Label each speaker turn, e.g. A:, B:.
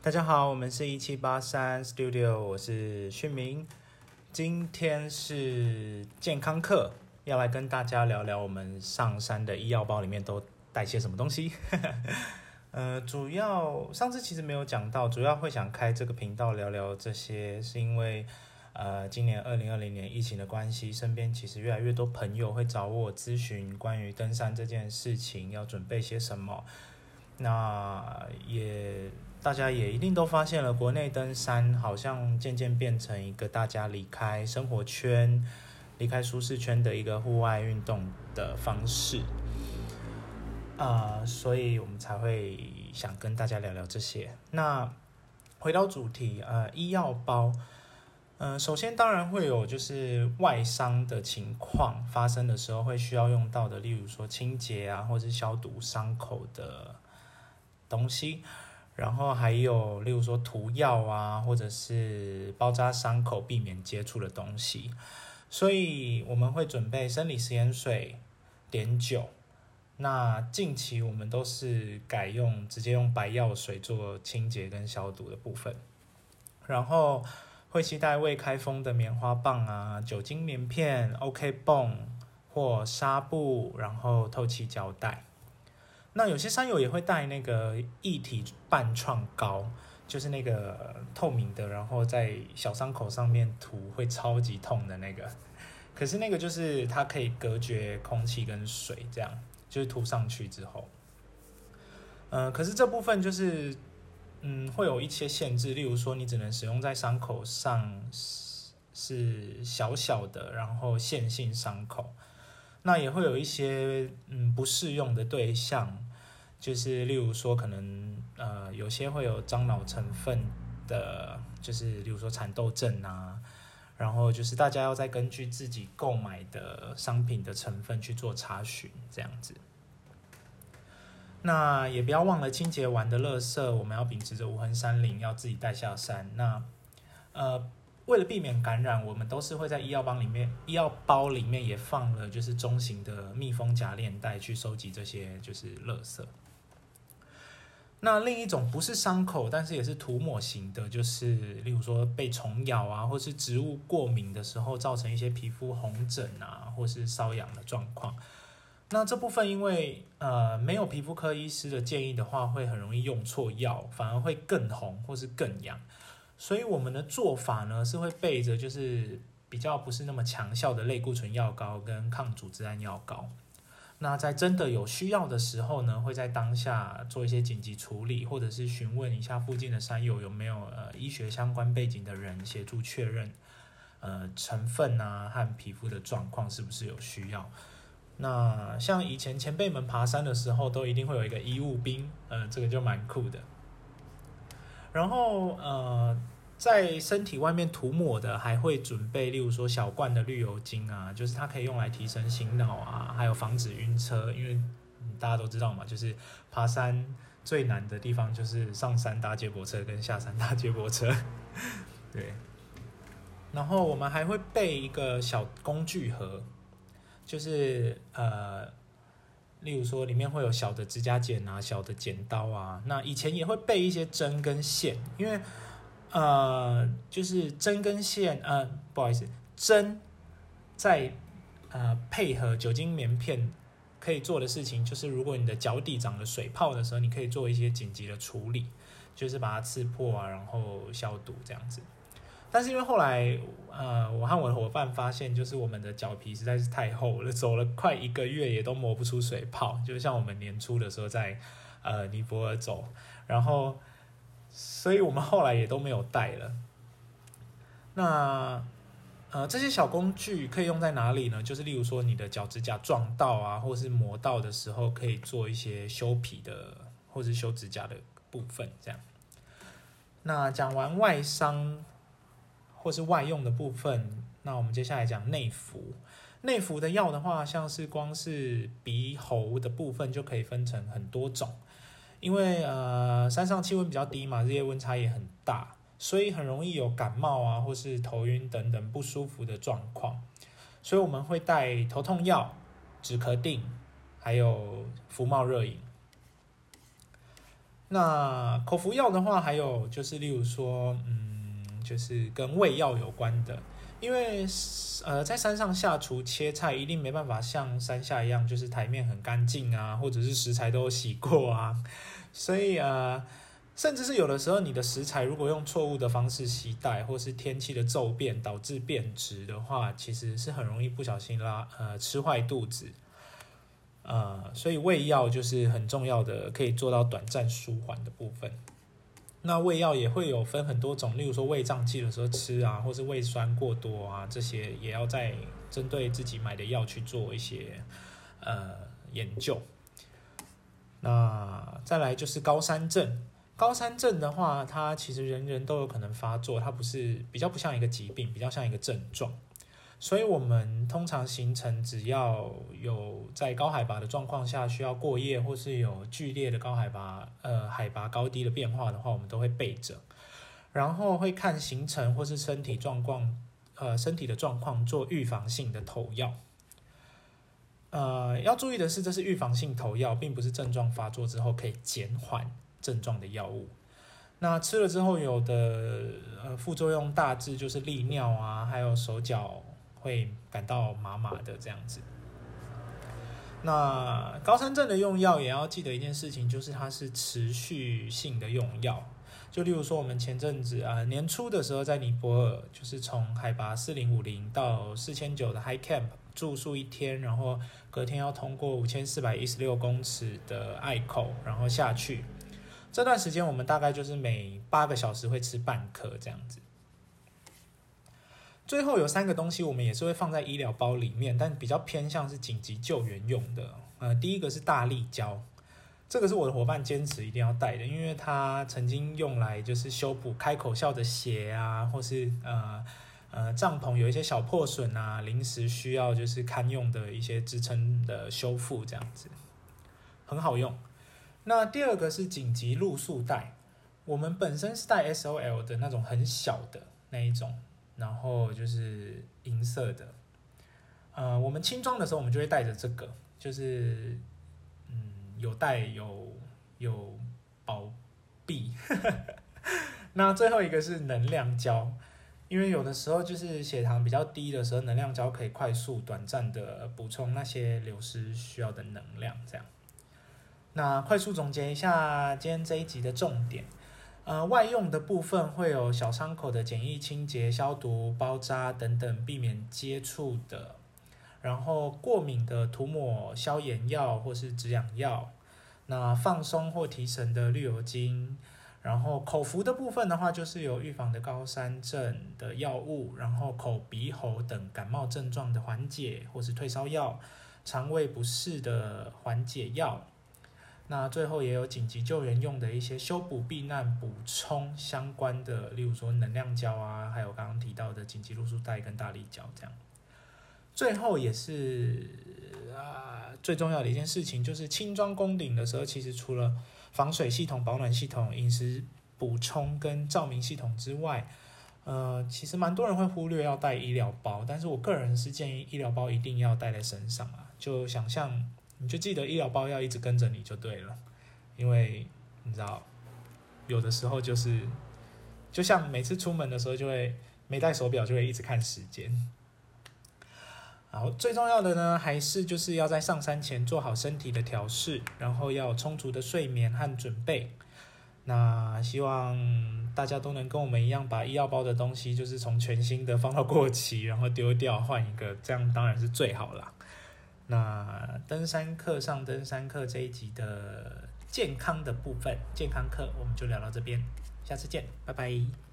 A: 大家好，我们是一七八三 Studio，我是旭明。今天是健康课，要来跟大家聊聊我们上山的医药包里面都带些什么东西。呃，主要上次其实没有讲到，主要会想开这个频道聊聊这些，是因为呃，今年二零二零年疫情的关系，身边其实越来越多朋友会找我咨询关于登山这件事情要准备些什么。那也大家也一定都发现了，国内登山好像渐渐变成一个大家离开生活圈、离开舒适圈的一个户外运动的方式。啊，所以我们才会想跟大家聊聊这些。那回到主题，呃，医药包，嗯，首先当然会有就是外伤的情况发生的时候会需要用到的，例如说清洁啊，或是消毒伤口的东西，然后还有例如说涂药啊，或者是包扎伤口避免接触的东西。所以我们会准备生理食盐水、碘酒。那近期我们都是改用直接用白药水做清洁跟消毒的部分，然后会携带未开封的棉花棒啊、酒精棉片、OK 泵或纱布，然后透气胶带。那有些山友也会带那个一体半创膏，就是那个透明的，然后在小伤口上面涂会超级痛的那个。可是那个就是它可以隔绝空气跟水，这样。就是涂上去之后，呃，可是这部分就是，嗯，会有一些限制，例如说你只能使用在伤口上，是小小的，然后线性伤口，那也会有一些嗯不适用的对象，就是例如说可能呃有些会有樟脑成分的，就是例如说蚕豆症啊。然后就是大家要再根据自己购买的商品的成分去做查询，这样子。那也不要忘了清洁完的垃圾，我们要秉持着无痕山林，要自己带下山。那呃，为了避免感染，我们都是会在医药包里面，医药包里面也放了就是中型的密封夹链袋，去收集这些就是垃圾。那另一种不是伤口，但是也是涂抹型的，就是例如说被虫咬啊，或是植物过敏的时候，造成一些皮肤红疹啊，或是瘙痒的状况。那这部分因为呃没有皮肤科医师的建议的话，会很容易用错药，反而会更红或是更痒。所以我们的做法呢，是会备着就是比较不是那么强效的类固醇药膏跟抗组织胺药膏。那在真的有需要的时候呢，会在当下做一些紧急处理，或者是询问一下附近的山友有没有呃医学相关背景的人协助确认，呃成分啊和皮肤的状况是不是有需要。那像以前前辈们爬山的时候，都一定会有一个医务兵，呃这个就蛮酷的。然后呃。在身体外面涂抹的，还会准备，例如说小罐的绿油精啊，就是它可以用来提神醒脑啊，还有防止晕车。因为大家都知道嘛，就是爬山最难的地方就是上山搭接驳车跟下山搭接驳车。对。然后我们还会备一个小工具盒，就是呃，例如说里面会有小的指甲剪啊、小的剪刀啊。那以前也会备一些针跟线，因为。呃，就是针跟线，呃，不好意思，针在呃配合酒精棉片可以做的事情，就是如果你的脚底长了水泡的时候，你可以做一些紧急的处理，就是把它刺破啊，然后消毒这样子。但是因为后来，呃，我和我的伙伴发现，就是我们的脚皮实在是太厚了，走了快一个月也都磨不出水泡，就像我们年初的时候在呃尼泊尔走，然后。所以我们后来也都没有带了。那呃，这些小工具可以用在哪里呢？就是例如说，你的脚趾甲撞到啊，或是磨到的时候，可以做一些修皮的，或是修指甲的部分。这样。那讲完外伤或是外用的部分，那我们接下来讲内服。内服的药的话，像是光是鼻喉的部分，就可以分成很多种。因为呃山上气温比较低嘛，日夜温差也很大，所以很容易有感冒啊，或是头晕等等不舒服的状况。所以我们会带头痛药、止咳定，还有服冒热饮。那口服药的话，还有就是例如说，嗯，就是跟胃药有关的，因为呃，在山上下厨切菜一定没办法像山下一样，就是台面很干净啊，或者是食材都洗过啊，所以呃。甚至是有的时候，你的食材如果用错误的方式携带，或是天气的骤变导致变质的话，其实是很容易不小心拉呃吃坏肚子，呃，所以胃药就是很重要的，可以做到短暂舒缓的部分。那胃药也会有分很多种，例如说胃胀气的时候吃啊，或是胃酸过多啊，这些也要在针对自己买的药去做一些呃研究。那再来就是高山症。高山症的话，它其实人人都有可能发作，它不是比较不像一个疾病，比较像一个症状。所以，我们通常行程只要有在高海拔的状况下需要过夜，或是有剧烈的高海拔呃海拔高低的变化的话，我们都会备着，然后会看行程或是身体状况呃身体的状况做预防性的投药。呃，要注意的是，这是预防性投药，并不是症状发作之后可以减缓。症状的药物，那吃了之后有的呃副作用大致就是利尿啊，还有手脚会感到麻麻的这样子。那高山症的用药也要记得一件事情，就是它是持续性的用药。就例如说，我们前阵子啊年初的时候在尼泊尔，就是从海拔四零五零到四千九的 High Camp 住宿一天，然后隔天要通过五千四百一十六公尺的隘口，然后下去。这段时间我们大概就是每八个小时会吃半颗这样子。最后有三个东西我们也是会放在医疗包里面，但比较偏向是紧急救援用的。呃，第一个是大力胶，这个是我的伙伴坚持一定要带的，因为他曾经用来就是修补开口笑的鞋啊，或是呃呃帐篷有一些小破损啊，临时需要就是堪用的一些支撑的修复这样子，很好用。那第二个是紧急露宿带，我们本身是带 S O L 的那种很小的那一种，然后就是银色的。呃，我们轻装的时候，我们就会带着这个，就是嗯，有带有有保庇。那最后一个是能量胶，因为有的时候就是血糖比较低的时候，能量胶可以快速短暂的补充那些流失需要的能量，这样。那快速总结一下今天这一集的重点，呃，外用的部分会有小伤口的简易清洁、消毒、包扎等等，避免接触的。然后过敏的涂抹消炎药或是止痒药。那放松或提神的绿油精。然后口服的部分的话，就是有预防的高山症的药物，然后口鼻喉等感冒症状的缓解或是退烧药，肠胃不适的缓解药。那最后也有紧急救援用的一些修补避难补充相关的，例如说能量胶啊，还有刚刚提到的紧急露宿带跟大力胶这样。最后也是啊最重要的一件事情，就是轻装攻顶的时候，其实除了防水系统、保暖系统、饮食补充跟照明系统之外，呃，其实蛮多人会忽略要带医疗包，但是我个人是建议医疗包一定要带在身上啊，就想象。你就记得医疗包要一直跟着你就对了，因为你知道，有的时候就是，就像每次出门的时候就会没带手表，就会一直看时间。然后最重要的呢，还是就是要在上山前做好身体的调试，然后要充足的睡眠和准备。那希望大家都能跟我们一样，把医药包的东西就是从全新的放到过期，然后丢掉换一个，这样当然是最好啦。那登山课上登山课这一集的健康的部分，健康课我们就聊到这边，下次见，拜拜。